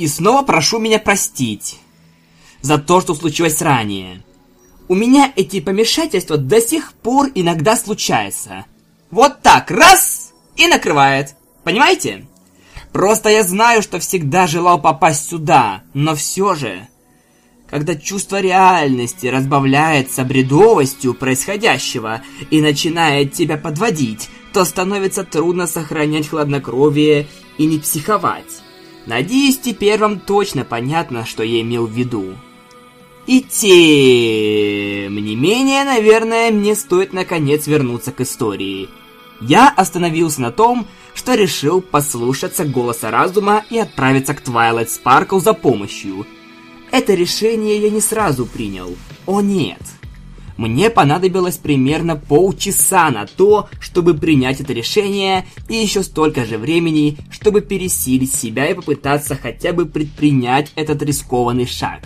и снова прошу меня простить за то, что случилось ранее. У меня эти помешательства до сих пор иногда случаются. Вот так, раз, и накрывает. Понимаете? Просто я знаю, что всегда желал попасть сюда, но все же... Когда чувство реальности разбавляется бредовостью происходящего и начинает тебя подводить, то становится трудно сохранять хладнокровие и не психовать. Надеюсь, теперь вам точно понятно, что я имел в виду. И тем не менее, наверное, мне стоит наконец вернуться к истории. Я остановился на том, что решил послушаться голоса разума и отправиться к Twilight Sparkle за помощью. Это решение я не сразу принял. О нет. Мне понадобилось примерно полчаса на то, чтобы принять это решение, и еще столько же времени, чтобы пересилить себя и попытаться хотя бы предпринять этот рискованный шаг.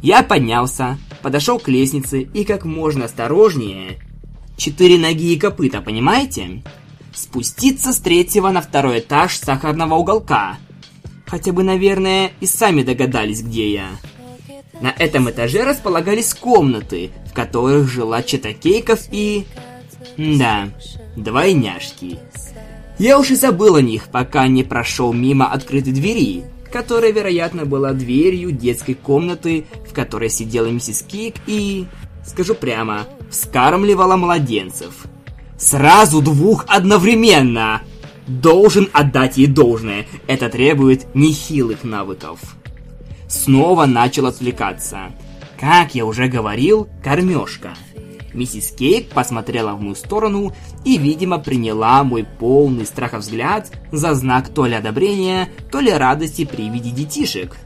Я поднялся, подошел к лестнице и как можно осторожнее... Четыре ноги и копыта, понимаете? Спуститься с третьего на второй этаж сахарного уголка. Хотя бы, наверное, и сами догадались, где я. На этом этаже располагались комнаты, в которых жила чета кейков и... Да, двойняшки. Я уж и забыл о них, пока не прошел мимо открытой двери, которая, вероятно, была дверью детской комнаты, в которой сидела миссис Кик и... Скажу прямо, вскармливала младенцев. Сразу двух одновременно! Должен отдать ей должное, это требует нехилых навыков. Снова начал отвлекаться. Как я уже говорил, кормежка. Миссис Кейк посмотрела в мою сторону и, видимо, приняла мой полный страха взгляд за знак то ли одобрения, то ли радости при виде детишек.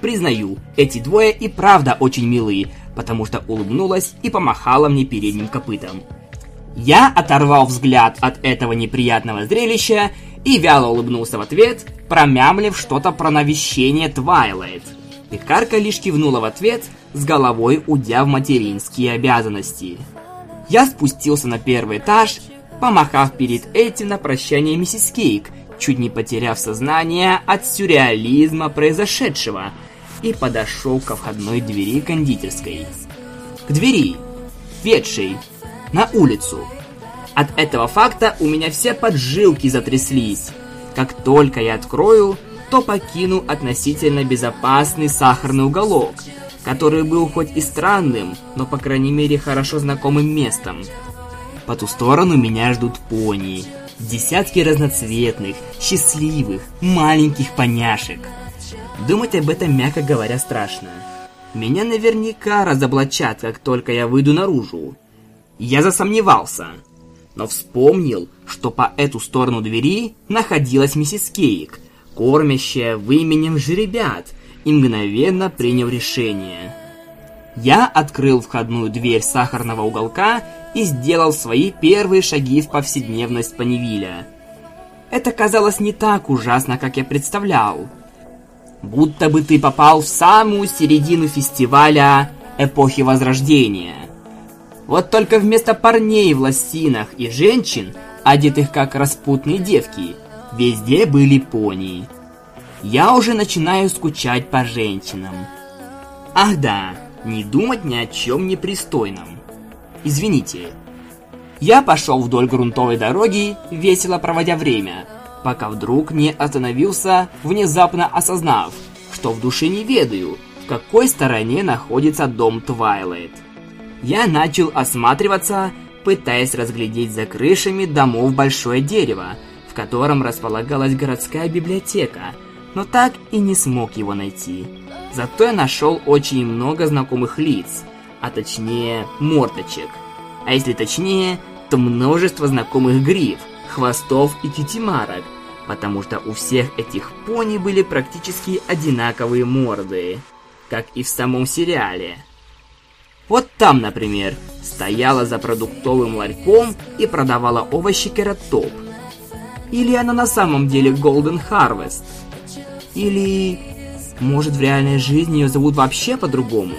Признаю, эти двое и правда очень милые, потому что улыбнулась и помахала мне передним копытом. Я оторвал взгляд от этого неприятного зрелища и вяло улыбнулся в ответ, промямлив что-то про навещение Твайлайт. Пекарка лишь кивнула в ответ, с головой удя в материнские обязанности. Я спустился на первый этаж, помахав перед этим на прощание миссис Кейк, чуть не потеряв сознание от сюрреализма произошедшего, и подошел ко входной двери кондитерской. К двери, ведшей на улицу. От этого факта у меня все поджилки затряслись. Как только я открою, то покину относительно безопасный сахарный уголок, который был хоть и странным, но по крайней мере хорошо знакомым местом. По ту сторону меня ждут пони. Десятки разноцветных, счастливых, маленьких поняшек. Думать об этом, мягко говоря, страшно. Меня наверняка разоблачат, как только я выйду наружу. Я засомневался, но вспомнил, что по эту сторону двери находилась миссис Кейк, кормящая выменем жеребят, и мгновенно принял решение. Я открыл входную дверь сахарного уголка и сделал свои первые шаги в повседневность Панивиля. Это казалось не так ужасно, как я представлял. Будто бы ты попал в самую середину фестиваля эпохи Возрождения. Вот только вместо парней в лосинах и женщин, одетых как распутные девки, везде были пони. Я уже начинаю скучать по женщинам. Ах да, не думать ни о чем непристойном. Извините. Я пошел вдоль грунтовой дороги, весело проводя время, пока вдруг не остановился, внезапно осознав, что в душе не ведаю, в какой стороне находится дом Твайлайт. Я начал осматриваться, пытаясь разглядеть за крышами домов большое дерево, в котором располагалась городская библиотека, но так и не смог его найти. Зато я нашел очень много знакомых лиц, а точнее мордочек. А если точнее, то множество знакомых гриф, хвостов и китимарок, потому что у всех этих пони были практически одинаковые морды, как и в самом сериале. Вот там, например, стояла за продуктовым ларьком и продавала овощи кератоп. Или она на самом деле Golden Harvest? Или, может, в реальной жизни ее зовут вообще по-другому?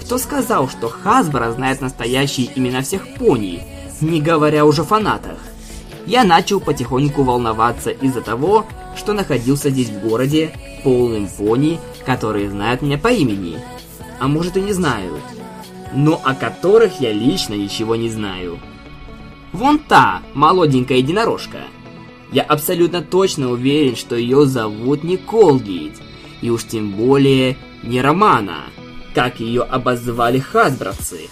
Кто сказал, что Хасбро знает настоящие имена всех пони, не говоря уже о фанатах? Я начал потихоньку волноваться из-за того, что находился здесь в городе, полном фоне, которые знают меня по имени. А может и не знают. Но о которых я лично ничего не знаю. Вон та, молоденькая единорожка. Я абсолютно точно уверен, что ее зовут не Колгейт. И уж тем более не Романа, как ее обозвали хасбровцы.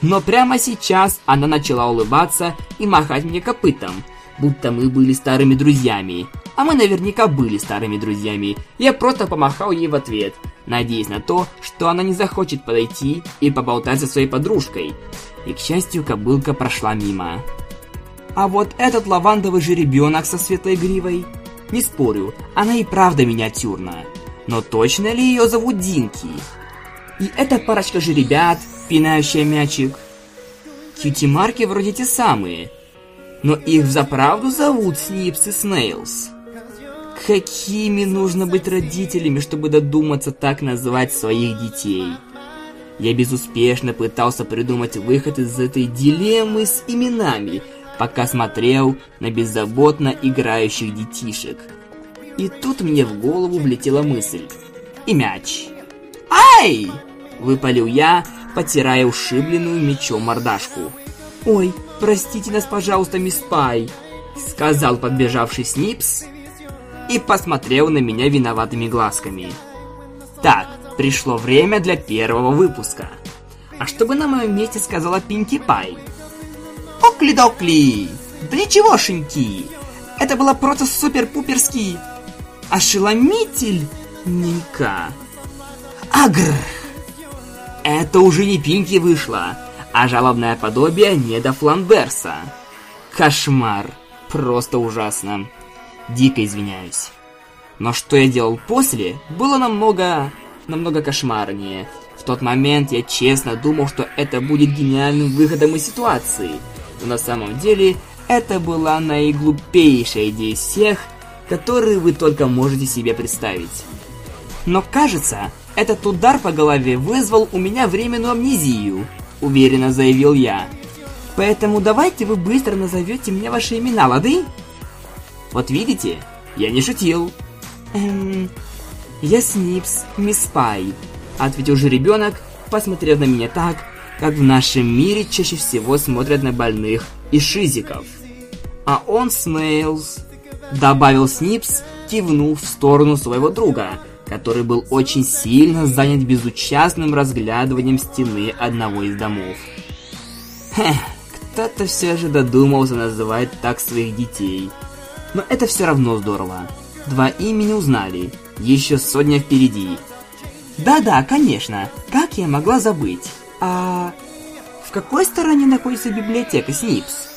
Но прямо сейчас она начала улыбаться и махать мне копытом, будто мы были старыми друзьями. А мы наверняка были старыми друзьями. Я просто помахал ей в ответ, надеясь на то, что она не захочет подойти и поболтать со своей подружкой. И, к счастью, кобылка прошла мимо. А вот этот лавандовый жеребенок со светлой гривой... Не спорю, она и правда миниатюрна. Но точно ли ее зовут Динки? И эта парочка жеребят, пинающая мячик. Кьюти-марки вроде те самые. Но их взаправду зовут Снипс и Снейлс. Какими нужно быть родителями, чтобы додуматься так назвать своих детей? Я безуспешно пытался придумать выход из этой дилеммы с именами, пока смотрел на беззаботно играющих детишек. И тут мне в голову влетела мысль. И мяч. «Ай!» – выпалил я, потирая ушибленную мечом мордашку. «Ой, простите нас, пожалуйста, мисс Пай», – сказал подбежавший Снипс и посмотрел на меня виноватыми глазками. Так, пришло время для первого выпуска. А что бы на моем месте сказала Пинки Пай? Окли-докли! Да ничегошеньки! Это было просто супер-пуперский ошеломитель Ника. Агр! Это уже не Пинки вышло, а жалобное подобие Неда Фландерса. Кошмар. Просто ужасно. Дико извиняюсь. Но что я делал после, было намного... намного кошмарнее. В тот момент я честно думал, что это будет гениальным выходом из ситуации. Но на самом деле, это была наиглупейшая идея из всех, которые вы только можете себе представить. Но кажется, этот удар по голове вызвал у меня временную амнезию, уверенно заявил я. Поэтому давайте вы быстро назовете мне ваши имена, лады? Вот видите, я не шутил. Эм, я Снипс, мисс Пай, ответил же ребенок, посмотрев на меня так, как в нашем мире чаще всего смотрят на больных и шизиков. А он Снейлс, добавил Снипс, кивнув в сторону своего друга, который был очень сильно занят безучастным разглядыванием стены одного из домов. Хе, кто-то все же додумался называть так своих детей. Но это все равно здорово. Два имени узнали, еще сотня впереди. Да-да, конечно, как я могла забыть? А в какой стороне находится библиотека Снипс?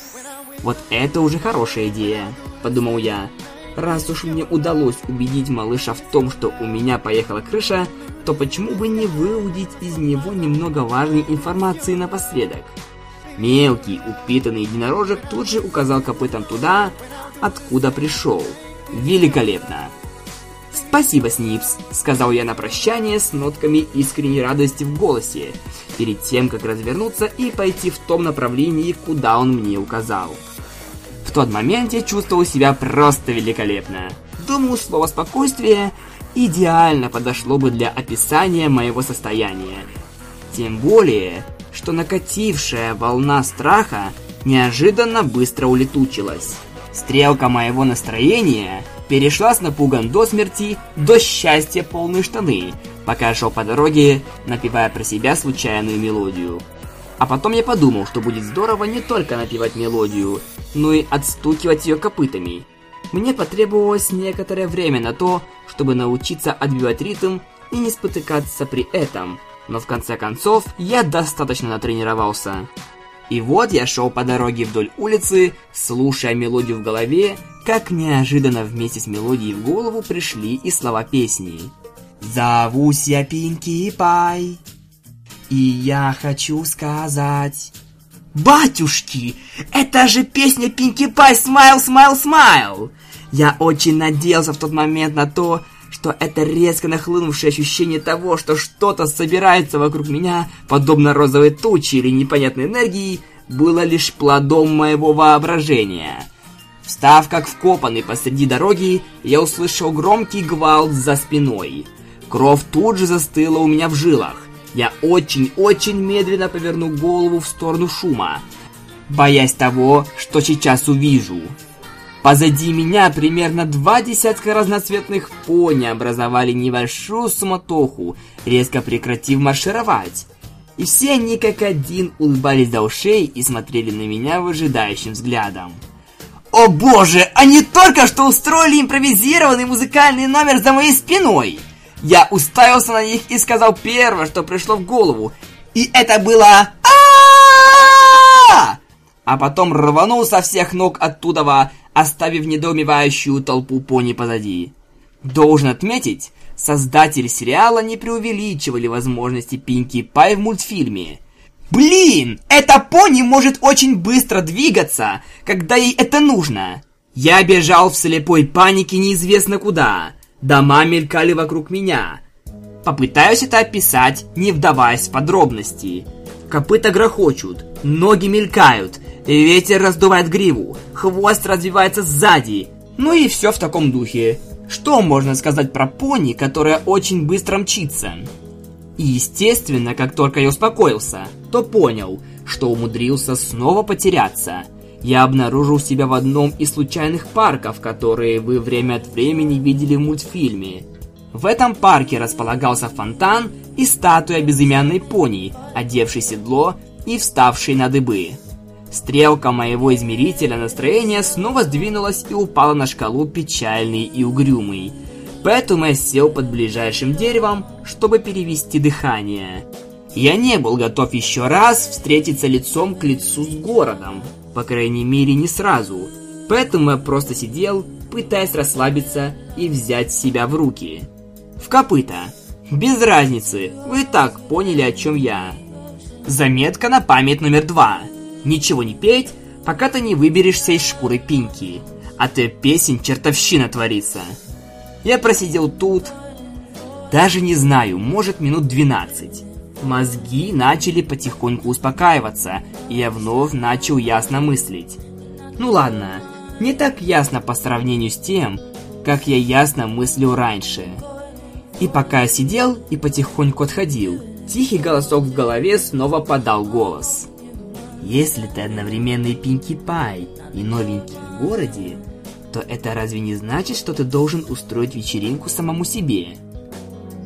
Вот это уже хорошая идея, подумал я. Раз уж мне удалось убедить малыша в том, что у меня поехала крыша, то почему бы не выудить из него немного важной информации напоследок? Мелкий, упитанный единорожек тут же указал копытом туда, откуда пришел. Великолепно! «Спасибо, Снипс», — сказал я на прощание с нотками искренней радости в голосе, перед тем, как развернуться и пойти в том направлении, куда он мне указал. В тот момент я чувствовал себя просто великолепно. Думаю, слово «спокойствие» идеально подошло бы для описания моего состояния. Тем более, что накатившая волна страха неожиданно быстро улетучилась. Стрелка моего настроения перешла с напуган до смерти до счастья полные штаны, пока шел по дороге, напевая про себя случайную мелодию. А потом я подумал, что будет здорово не только напевать мелодию, но и отстукивать ее копытами. Мне потребовалось некоторое время на то, чтобы научиться отбивать ритм и не спотыкаться при этом, но в конце концов я достаточно натренировался. И вот я шел по дороге вдоль улицы, слушая мелодию в голове, как неожиданно вместе с мелодией в голову пришли и слова песни. «Зовусь я Пинки Пай, и я хочу сказать...» «Батюшки, это же песня Пинки Пай «Смайл, смайл, смайл!» Я очень надеялся в тот момент на то, что это резко нахлынувшее ощущение того, что что-то собирается вокруг меня, подобно розовой туче или непонятной энергии, было лишь плодом моего воображения. Встав как вкопанный посреди дороги, я услышал громкий гвалт за спиной. Кровь тут же застыла у меня в жилах. Я очень-очень медленно повернул голову в сторону шума, боясь того, что сейчас увижу. Позади меня примерно два десятка разноцветных пони образовали небольшую суматоху, резко прекратив маршировать. И все они как один улыбались до ушей и смотрели на меня выжидающим взглядом. О боже, они только что устроили импровизированный музыкальный номер за моей спиной! Я уставился на них и сказал первое, что пришло в голову. И это было а потом рванул со всех ног оттуда, оставив недоумевающую толпу пони позади. Должен отметить, создатели сериала не преувеличивали возможности Пинки Пай в мультфильме. Блин, эта пони может очень быстро двигаться, когда ей это нужно. Я бежал в слепой панике неизвестно куда. Дома мелькали вокруг меня. Попытаюсь это описать, не вдаваясь в подробности. Копыта грохочут, ноги мелькают, ветер раздувает гриву, хвост развивается сзади. Ну и все в таком духе. Что можно сказать про пони, которая очень быстро мчится? И естественно, как только я успокоился, то понял, что умудрился снова потеряться. Я обнаружил себя в одном из случайных парков, которые вы время от времени видели в мультфильме. В этом парке располагался фонтан и статуя безымянной пони, одевшей седло и вставшей на дыбы. Стрелка моего измерителя настроения снова сдвинулась и упала на шкалу печальный и угрюмый – Поэтому я сел под ближайшим деревом, чтобы перевести дыхание. Я не был готов еще раз встретиться лицом к лицу с городом. По крайней мере, не сразу. Поэтому я просто сидел, пытаясь расслабиться и взять себя в руки. В копыта. Без разницы, вы и так поняли, о чем я. Заметка на память номер два. Ничего не петь, пока ты не выберешься из шкуры Пинки. А то песен чертовщина творится. Я просидел тут, даже не знаю, может минут 12. Мозги начали потихоньку успокаиваться, и я вновь начал ясно мыслить. Ну ладно, не так ясно по сравнению с тем, как я ясно мыслил раньше. И пока я сидел и потихоньку отходил, тихий голосок в голове снова подал голос. Если ты одновременно и Пинки Пай, и новенький в городе, то это разве не значит, что ты должен устроить вечеринку самому себе?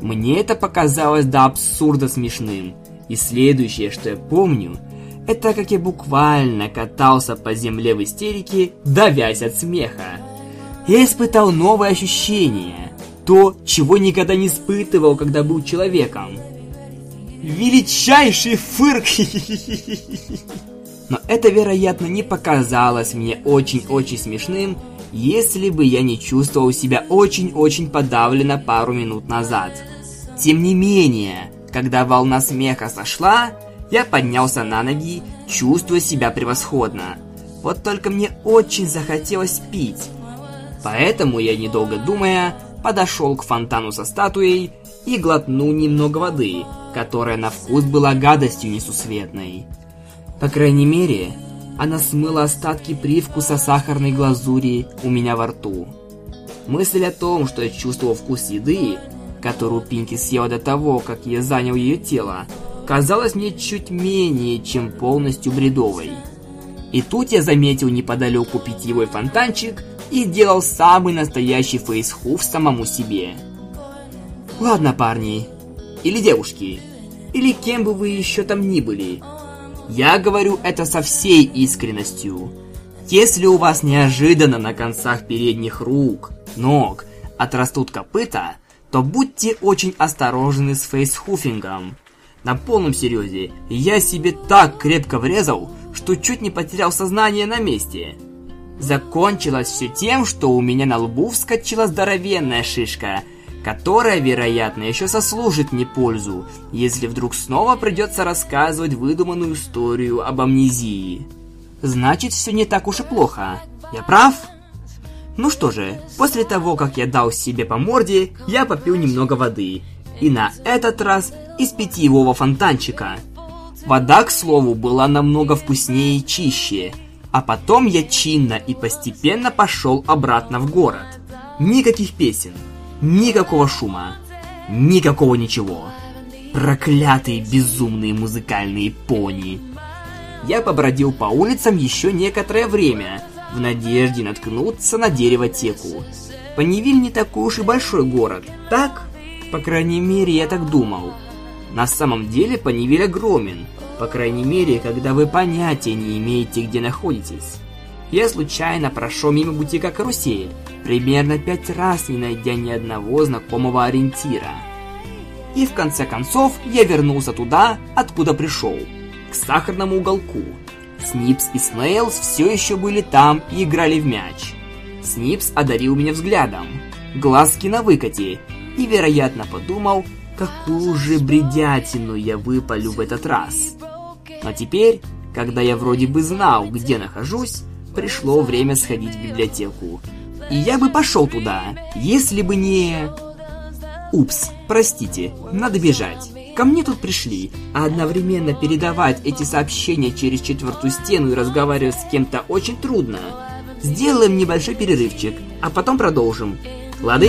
Мне это показалось до абсурда смешным. И следующее, что я помню, это как я буквально катался по земле в истерике, давясь от смеха. Я испытал новое ощущение, то, чего никогда не испытывал, когда был человеком. Величайший фырк! Но это, вероятно, не показалось мне очень-очень смешным, если бы я не чувствовал себя очень-очень подавленно пару минут назад. Тем не менее, когда волна смеха сошла, я поднялся на ноги, чувствуя себя превосходно. Вот только мне очень захотелось пить. Поэтому я, недолго думая, подошел к фонтану со статуей и глотнул немного воды, которая на вкус была гадостью несусветной. По крайней мере, она смыла остатки привкуса сахарной глазури у меня во рту. Мысль о том, что я чувствовал вкус еды, которую Пинки съела до того, как я занял ее тело, казалась мне чуть менее, чем полностью бредовой. И тут я заметил неподалеку питьевой фонтанчик и сделал самый настоящий фейсхуф самому себе. Ладно, парни, или девушки, или кем бы вы еще там ни были, я говорю это со всей искренностью. Если у вас неожиданно на концах передних рук, ног отрастут копыта, то будьте очень осторожны с фейсхуфингом. На полном серьезе, я себе так крепко врезал, что чуть не потерял сознание на месте. Закончилось все тем, что у меня на лбу вскочила здоровенная шишка – которая, вероятно, еще сослужит мне пользу, если вдруг снова придется рассказывать выдуманную историю об амнезии. Значит, все не так уж и плохо. Я прав? Ну что же, после того, как я дал себе по морде, я попил немного воды. И на этот раз из питьевого фонтанчика. Вода, к слову, была намного вкуснее и чище. А потом я чинно и постепенно пошел обратно в город. Никаких песен, никакого шума, никакого ничего. Проклятые безумные музыкальные пони. Я побродил по улицам еще некоторое время, в надежде наткнуться на дерево-теку. Панивиль не такой уж и большой город, так? По крайней мере, я так думал. На самом деле Панивиль огромен, по крайней мере, когда вы понятия не имеете, где находитесь. Я случайно прошел мимо бутика «Карусель», примерно пять раз не найдя ни одного знакомого ориентира. И в конце концов я вернулся туда, откуда пришел, к сахарному уголку. Снипс и Снейлс все еще были там и играли в мяч. Снипс одарил меня взглядом, глазки на выкате, и, вероятно, подумал, какую же бредятину я выпалю в этот раз. Но теперь, когда я вроде бы знал, где нахожусь, пришло время сходить в библиотеку. И я бы пошел туда, если бы не... Упс, простите, надо бежать. Ко мне тут пришли, а одновременно передавать эти сообщения через четвертую стену и разговаривать с кем-то очень трудно. Сделаем небольшой перерывчик, а потом продолжим. Лады?